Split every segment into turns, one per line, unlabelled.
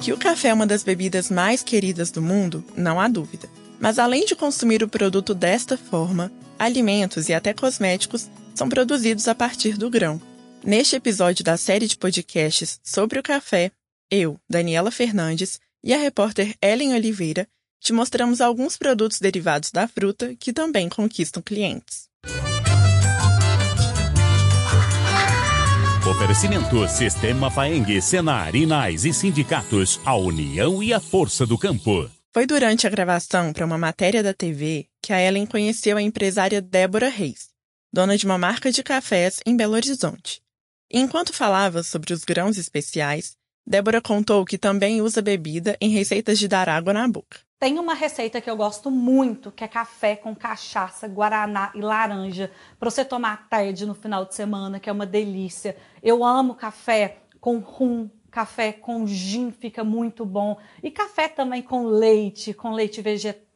Que o café é uma das bebidas mais queridas do mundo, não há dúvida. Mas além de consumir o produto desta forma, alimentos e até cosméticos são produzidos a partir do grão. Neste episódio da série de podcasts sobre o café, eu, Daniela Fernandes, e a repórter Ellen Oliveira te mostramos alguns produtos derivados da fruta que também conquistam clientes.
Oferecimento Sistema Faeng, Senar, Inais e Sindicatos, a união e a força do campo.
Foi durante a gravação para uma matéria da TV que a Ellen conheceu a empresária Débora Reis, dona de uma marca de cafés em Belo Horizonte. Enquanto falava sobre os grãos especiais, Débora contou que também usa bebida em receitas de dar água na boca.
Tem uma receita que eu gosto muito, que é café com cachaça, guaraná e laranja, para você tomar tarde no final de semana, que é uma delícia. Eu amo café com rum, Café com gin fica muito bom. E café também com leite, com leite vegetal.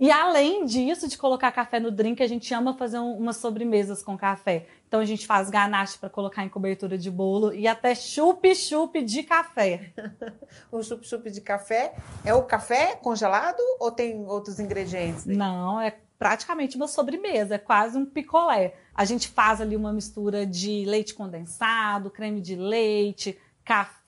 E além disso, de colocar café no drink, a gente ama fazer um, umas sobremesas com café. Então a gente faz ganache para colocar em cobertura de bolo e até chup-chup de café.
o chup-chup de café é o café congelado ou tem outros ingredientes?
Não, é praticamente uma sobremesa, é quase um picolé. A gente faz ali uma mistura de leite condensado, creme de leite, café,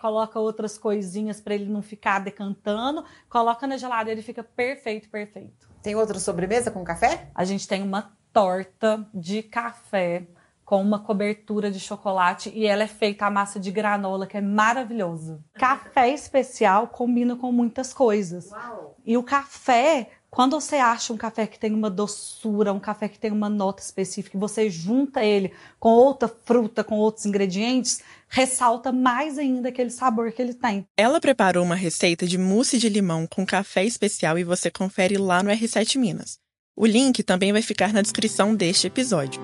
coloca outras coisinhas para ele não ficar decantando, coloca na geladeira e fica perfeito, perfeito.
Tem outra sobremesa com café?
A gente tem uma torta de café com uma cobertura de chocolate e ela é feita a massa de granola, que é maravilhoso. Café especial combina com muitas coisas. Uau. E o café quando você acha um café que tem uma doçura, um café que tem uma nota específica, e você junta ele com outra fruta, com outros ingredientes, ressalta mais ainda aquele sabor que ele tem.
Ela preparou uma receita de mousse de limão com café especial e você confere lá no R7 Minas. O link também vai ficar na descrição deste episódio.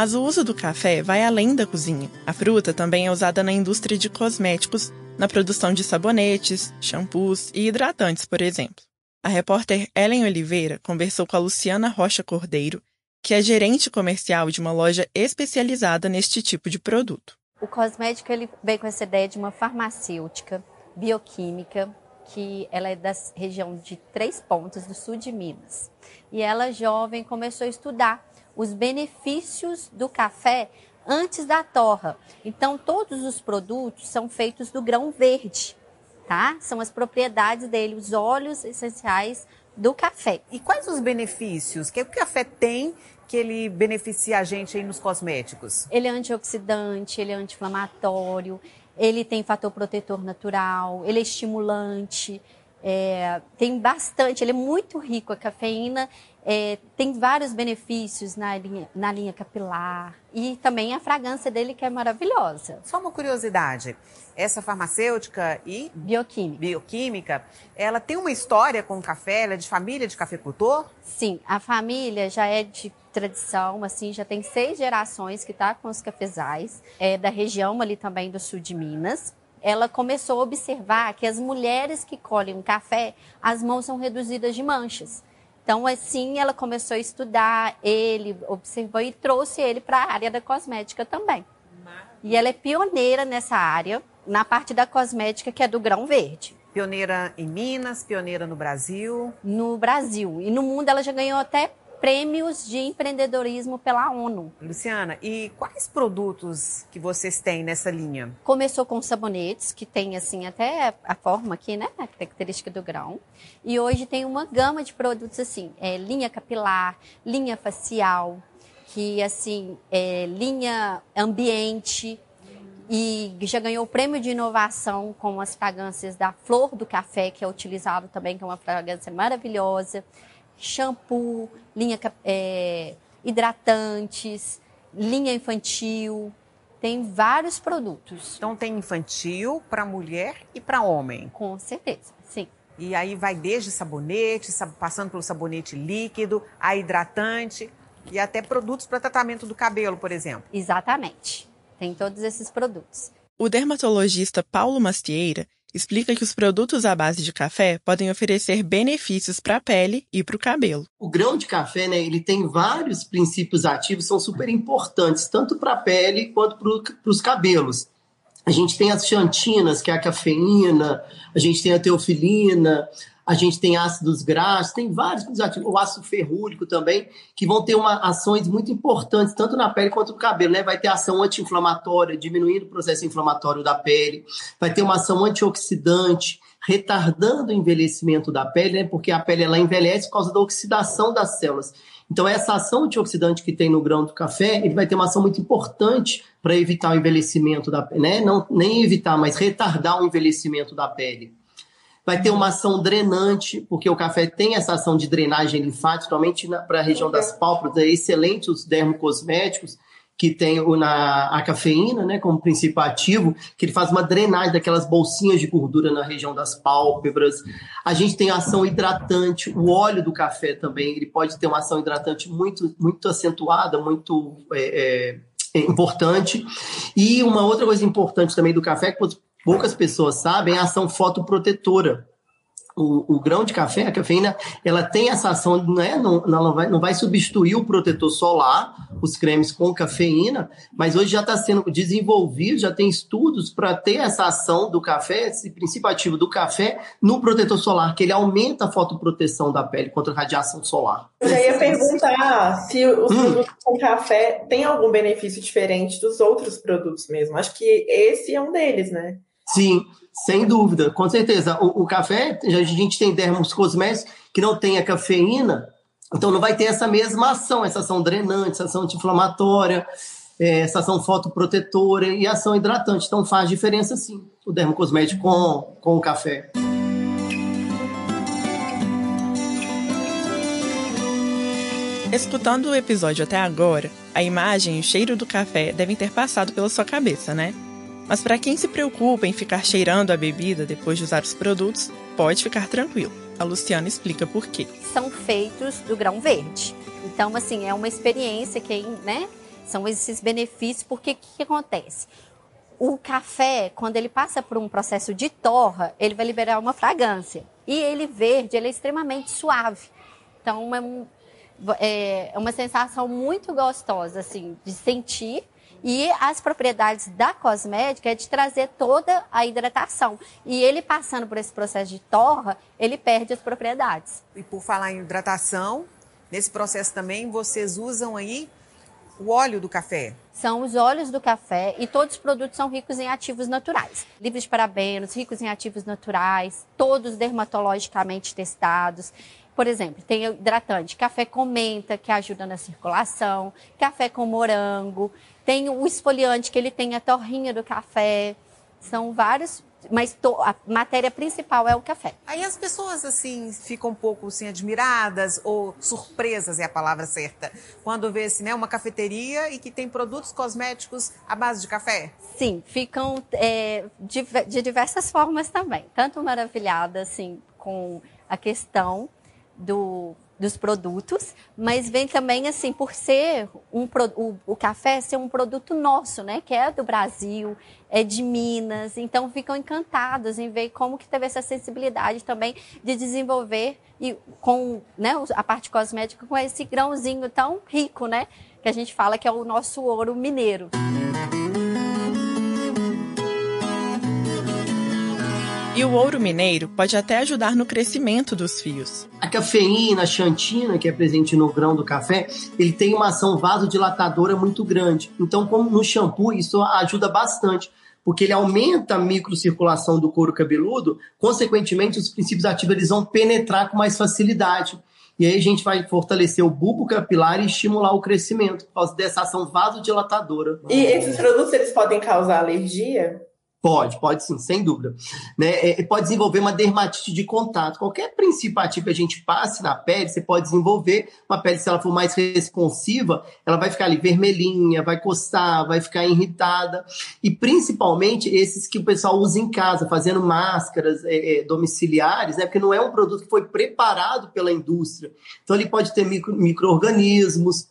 Mas o uso do café vai além da cozinha. A fruta também é usada na indústria de cosméticos, na produção de sabonetes, shampoos e hidratantes, por exemplo. A repórter Ellen Oliveira conversou com a Luciana Rocha Cordeiro, que é gerente comercial de uma loja especializada neste tipo de produto.
O cosmético ele veio com essa ideia de uma farmacêutica bioquímica que ela é da região de Três Pontos, do sul de Minas. E ela, jovem, começou a estudar os benefícios do café antes da torra. Então, todos os produtos são feitos do grão verde, tá? São as propriedades dele, os óleos essenciais do café.
E quais os benefícios que o café tem que ele beneficia a gente aí nos cosméticos?
Ele é antioxidante, ele é anti-inflamatório, ele tem fator protetor natural, ele é estimulante, é, tem bastante, ele é muito rico a cafeína é, tem vários benefícios na linha, na linha capilar e também a fragrância dele que é maravilhosa.
Só uma curiosidade, essa farmacêutica e
bioquímica,
bioquímica ela tem uma história com o café, ela é de família de cafeicultor?
Sim, a família já é de tradição, assim, já tem seis gerações que está com os cafezais, é da região ali também do sul de Minas ela começou a observar que as mulheres que colhem um café, as mãos são reduzidas de manchas. Então, assim, ela começou a estudar ele, observou e trouxe ele para a área da cosmética também. E ela é pioneira nessa área, na parte da cosmética que é do grão verde.
Pioneira em Minas, pioneira no Brasil?
No Brasil. E no mundo ela já ganhou até prêmios de empreendedorismo pela ONU.
Luciana, e quais produtos que vocês têm nessa linha?
Começou com sabonetes, que tem assim até a forma aqui, né, a característica do grão. E hoje tem uma gama de produtos assim, é, linha capilar, linha facial, que assim, é, linha ambiente, e já ganhou o prêmio de inovação com as fragrâncias da flor do café, que é utilizado também, que é uma fragrância maravilhosa shampoo, linha é, hidratantes, linha infantil. Tem vários produtos.
Então tem infantil para mulher e para homem.
Com certeza, sim.
E aí vai desde sabonete, passando pelo sabonete líquido, a hidratante e até produtos para tratamento do cabelo, por exemplo.
Exatamente. Tem todos esses produtos.
O dermatologista Paulo Mastieira explica que os produtos à base de café podem oferecer benefícios para a pele e para o cabelo.
O grão de café, né, ele tem vários princípios ativos, são super importantes, tanto para a pele quanto para os cabelos. A gente tem as xantinas, que é a cafeína, a gente tem a teofilina, a gente tem ácidos graxos, tem vários o ácido ferrúrico também, que vão ter uma, ações muito importantes, tanto na pele quanto no cabelo, né? Vai ter ação anti-inflamatória, diminuindo o processo inflamatório da pele, vai ter uma ação antioxidante, retardando o envelhecimento da pele, né? Porque a pele ela envelhece por causa da oxidação das células. Então, essa ação antioxidante que tem no grão do café, ele vai ter uma ação muito importante para evitar o envelhecimento da pele, né? Não, nem evitar, mas retardar o envelhecimento da pele vai ter uma ação drenante, porque o café tem essa ação de drenagem linfática, principalmente para a região das pálpebras, é excelente os dermocosméticos, que tem na, a cafeína, né, como princípio ativo, que ele faz uma drenagem daquelas bolsinhas de gordura na região das pálpebras. A gente tem ação hidratante, o óleo do café também, ele pode ter uma ação hidratante muito, muito acentuada, muito é, é, importante. E uma outra coisa importante também do café, que poucas pessoas sabem, a ação fotoprotetora. O, o, grão de café, a cafeína, ela tem essa ação, não, é, não, não, vai, não vai substituir o protetor solar, os cremes com cafeína, mas hoje já está sendo desenvolvido, já tem estudos para ter essa ação do café, esse princípio ativo do café no protetor solar, que ele aumenta a fotoproteção da pele contra a radiação solar.
Eu já ia perguntar se os hum. produtos com café têm algum benefício diferente dos outros produtos mesmo. Acho que esse é um deles, né?
Sim, sem dúvida, com certeza. O, o café, a gente tem dermos cosméticos que não tem a cafeína, então não vai ter essa mesma ação, essa ação drenante, essa ação anti-inflamatória, é, essa ação fotoprotetora e ação hidratante. Então faz diferença sim, o dermocosmético com, com o café.
Escutando o episódio até agora, a imagem e o cheiro do café devem ter passado pela sua cabeça, né? Mas para quem se preocupa em ficar cheirando a bebida depois de usar os produtos, pode ficar tranquilo. A Luciana explica por quê.
São feitos do grão verde. Então, assim, é uma experiência que, né? São esses benefícios, porque o que, que acontece? O café, quando ele passa por um processo de torra, ele vai liberar uma fragrância. E ele verde, ele é extremamente suave. Então, é, um, é uma sensação muito gostosa, assim, de sentir e as propriedades da cosmética é de trazer toda a hidratação. E ele passando por esse processo de torra, ele perde as propriedades.
E por falar em hidratação, nesse processo também vocês usam aí o óleo do café?
São os óleos do café e todos os produtos são ricos em ativos naturais. Livres de parabenos, ricos em ativos naturais, todos dermatologicamente testados. Por exemplo, tem hidratante, café com menta, que ajuda na circulação, café com morango, tem o esfoliante, que ele tem a torrinha do café. São vários, mas a matéria principal é o café.
Aí as pessoas, assim, ficam um pouco, assim, admiradas ou surpresas é a palavra certa, quando vê, assim, né, uma cafeteria e que tem produtos cosméticos à base de café?
Sim, ficam é, de, de diversas formas também. Tanto maravilhadas, assim, com a questão do, dos produtos, mas vem também assim por ser um o, o, café ser um produto nosso, né, que é do Brasil, é de Minas, então ficam encantados em ver como que teve essa sensibilidade também de desenvolver e com, né, a parte cosmética com esse grãozinho tão rico, né, que a gente fala que é o nosso ouro mineiro.
E o ouro mineiro pode até ajudar no crescimento dos fios.
A cafeína, a xantina, que é presente no grão do café, ele tem uma ação vasodilatadora muito grande. Então, como no shampoo, isso ajuda bastante porque ele aumenta a microcirculação do couro cabeludo, consequentemente, os princípios ativos eles vão penetrar com mais facilidade. E aí a gente vai fortalecer o bulbo capilar e estimular o crescimento por causa dessa ação vasodilatadora.
E esses produtos eles podem causar alergia?
Pode, pode sim, sem dúvida. Né? É, pode desenvolver uma dermatite de contato. Qualquer princípio ativo que a gente passe na pele, você pode desenvolver uma pele, se ela for mais responsiva, ela vai ficar ali vermelhinha, vai coçar, vai ficar irritada. E principalmente esses que o pessoal usa em casa, fazendo máscaras é, é, domiciliares, né? porque não é um produto que foi preparado pela indústria. Então ele pode ter micro, micro-organismos,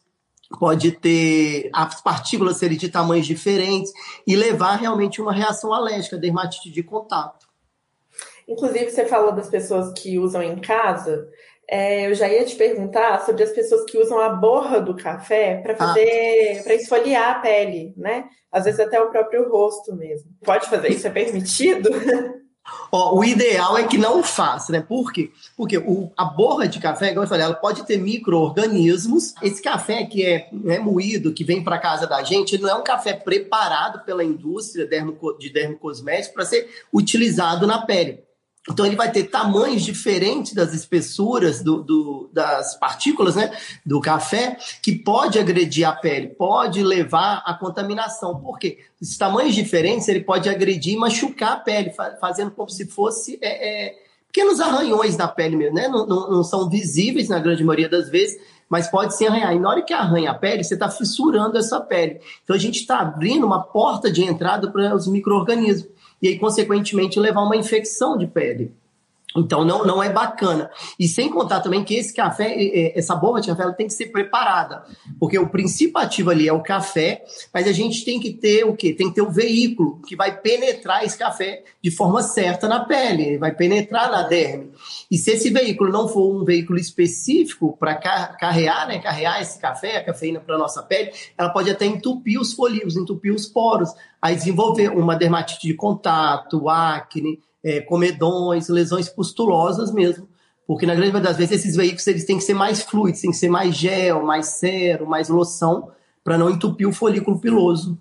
pode ter as partículas serem de tamanhos diferentes e levar realmente uma reação alérgica, dermatite de contato.
Inclusive, você falou das pessoas que usam em casa. É, eu já ia te perguntar sobre as pessoas que usam a borra do café para ah. fazer, ah. para esfoliar a pele, né? Às vezes até o próprio rosto mesmo. Pode fazer isso? É permitido?
Ó, o ideal é que não faça, né? Por quê? Porque o, a borra de café, igual eu falei, ela pode ter micro-organismos. Esse café que é, é moído, que vem para casa da gente, ele não é um café preparado pela indústria de dermocosméticos para ser utilizado na pele. Então ele vai ter tamanhos diferentes das espessuras do, do, das partículas né, do café, que pode agredir a pele, pode levar à contaminação. Por quê? Esses tamanhos diferentes ele pode agredir e machucar a pele, fazendo como se fosse é, é, pequenos arranhões na pele mesmo. Né? Não, não, não, são visíveis na grande maioria das vezes, mas pode se arranhar. E na hora que arranha a pele, você está fissurando essa pele. Então a gente está abrindo uma porta de entrada para os micro-organismos e aí, consequentemente, levar uma infecção de pele. Então não, não é bacana. E sem contar também que esse café, essa borra de café, ela tem que ser preparada. Porque o princípio ativo ali é o café, mas a gente tem que ter o quê? Tem que ter o veículo que vai penetrar esse café de forma certa na pele, vai penetrar na derme. E se esse veículo não for um veículo específico para carrear, né, carrear esse café, a cafeína para nossa pele, ela pode até entupir os folículos, entupir os poros, aí desenvolver uma dermatite de contato, acne, é, comedões, lesões pustulosas mesmo. Porque na grande maioria das vezes esses veículos eles têm que ser mais fluidos, têm que ser mais gel, mais cero, mais loção, para não entupir o folículo piloso.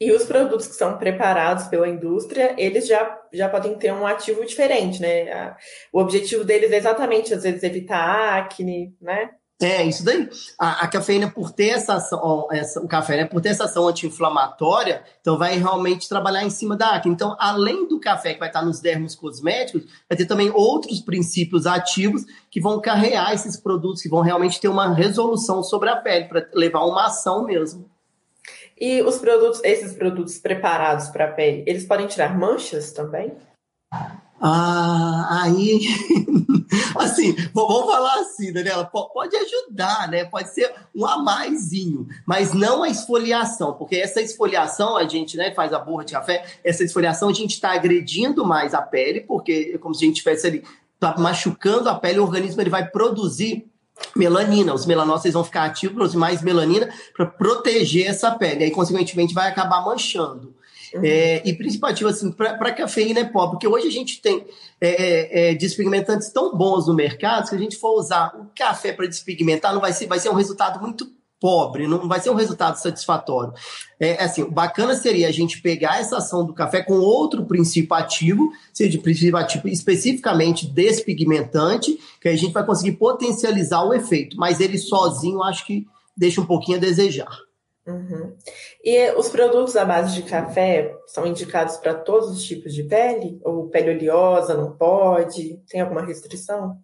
E os produtos que são preparados pela indústria, eles já, já podem ter um ativo diferente, né? O objetivo deles é exatamente, às vezes, evitar acne, né?
É, isso daí. A, a, cafeína, por ter essa ação, essa, o café, né, por ter essa ação anti-inflamatória, então vai realmente trabalhar em cima da acne. Então, além do café que vai estar nos dermos cosméticos, vai ter também outros princípios ativos que vão carrear esses produtos, que vão realmente ter uma resolução sobre a pele, para levar uma ação mesmo.
E os produtos, esses produtos preparados para a pele, eles podem tirar manchas também?
Ah, aí, assim, vamos falar assim, Daniela, pode ajudar, né? Pode ser um a maisinho, mas não a esfoliação, porque essa esfoliação a gente, né, faz a borra de café, essa esfoliação a gente está agredindo mais a pele, porque é como se a gente estivesse ali tá machucando a pele, o organismo ele vai produzir melanina, os melanócitos vão ficar ativos, mais melanina para proteger essa pele, aí consequentemente vai acabar manchando. Uhum. É, e principalmente assim, para cafeína é pobre, porque hoje a gente tem é, é, é, despigmentantes tão bons no mercado que a gente for usar o café para despigmentar, não vai ser, vai ser um resultado muito pobre, não vai ser um resultado satisfatório. É assim, bacana seria a gente pegar essa ação do café com outro princípio ativo, seja princípio ativo especificamente despigmentante, que a gente vai conseguir potencializar o efeito, mas ele sozinho acho que deixa um pouquinho a desejar.
Uhum. E os produtos à base de café são indicados para todos os tipos de pele? Ou pele oleosa não pode? Tem alguma restrição?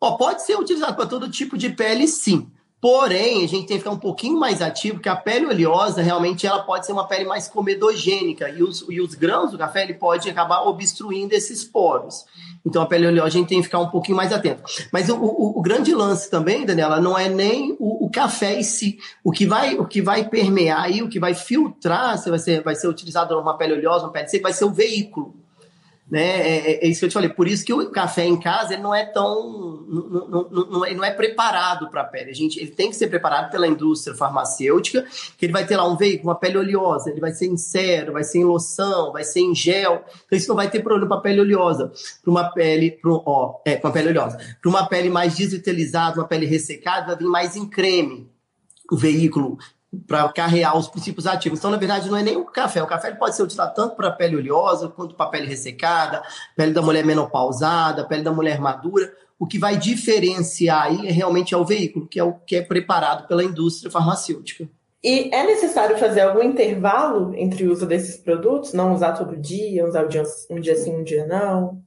Oh, pode ser utilizado para todo tipo de pele, sim. Porém, a gente tem que ficar um pouquinho mais ativo, porque a pele oleosa realmente ela pode ser uma pele mais comedogênica e os, e os grãos do café ele pode acabar obstruindo esses poros. Então a pele oleosa a gente tem que ficar um pouquinho mais atento. Mas o, o, o grande lance também, Daniela, não é nem o, o, café em si. O que vai, o que vai permear aí, o que vai filtrar, se vai ser, vai ser utilizado uma pele oleosa, uma pele seca, vai ser o veículo. Né? É, é, é, isso que eu te falei. Por isso que o café em casa ele não é tão. Não, não, não, ele não é preparado para a pele. A gente, ele tem que ser preparado pela indústria farmacêutica, que ele vai ter lá um veículo, uma pele oleosa, ele vai ser em cero, vai ser em loção, vai ser em gel. Então isso não vai ter problema para a pele oleosa. Para uma pele. Pro, ó, é, para uma pele oleosa. Para uma pele mais desvitalizada, uma pele ressecada, vai vir mais em creme o veículo para carrear os princípios ativos. Então, na verdade, não é nem o café. O café pode ser utilizado tanto para pele oleosa, quanto para pele ressecada, pele da mulher menopausada, pele da mulher madura. O que vai diferenciar aí é realmente é o veículo, que é o que é preparado pela indústria farmacêutica.
E é necessário fazer algum intervalo entre o uso desses produtos? Não usar todo dia, usar um dia, um dia sim, um dia não?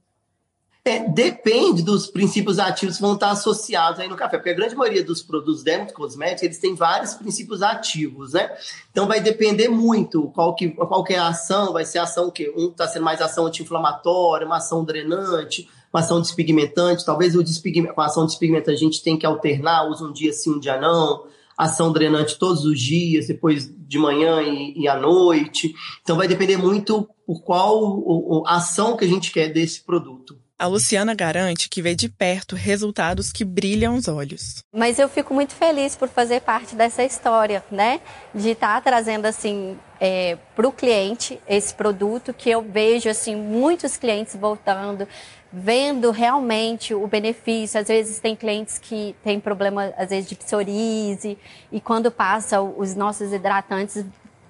É, depende dos princípios ativos que vão estar associados aí no café, porque a grande maioria dos produtos dermocosméticos, eles têm vários princípios ativos, né? Então vai depender muito qual que, qual que é a ação, vai ser a ação que um está sendo mais ação anti-inflamatória, uma ação drenante, uma ação despigmentante, talvez o despigment, com a ação despigmentante a gente tem que alternar, usa um dia sim, um dia não, ação drenante todos os dias, depois de manhã e, e à noite. Então vai depender muito por qual ação que a gente quer desse produto.
A Luciana garante que vê de perto resultados que brilham os olhos.
Mas eu fico muito feliz por fazer parte dessa história, né? De estar tá trazendo assim é, para o cliente esse produto que eu vejo assim muitos clientes voltando, vendo realmente o benefício. Às vezes tem clientes que têm problema às vezes de psoríase e quando passa os nossos hidratantes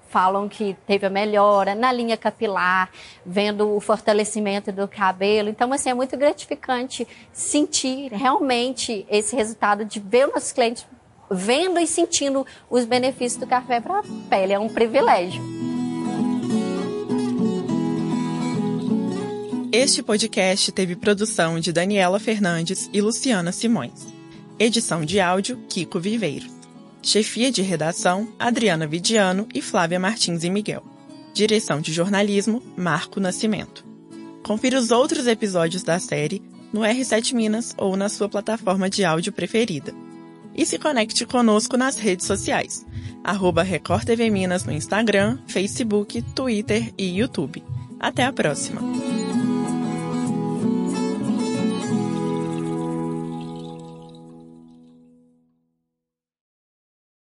falam que teve a melhora na linha capilar, vendo o fortalecimento do cabelo. Então, assim, é muito gratificante sentir realmente esse resultado de ver os nossos clientes vendo e sentindo os benefícios do café para a pele. É um privilégio.
Este podcast teve produção de Daniela Fernandes e Luciana Simões. Edição de áudio Kiko Viveiros. Chefia de redação, Adriana Vidiano e Flávia Martins e Miguel. Direção de jornalismo, Marco Nascimento. Confira os outros episódios da série no R7 Minas ou na sua plataforma de áudio preferida. E se conecte conosco nas redes sociais, arroba Record TV Minas no Instagram, Facebook, Twitter e YouTube. Até a próxima!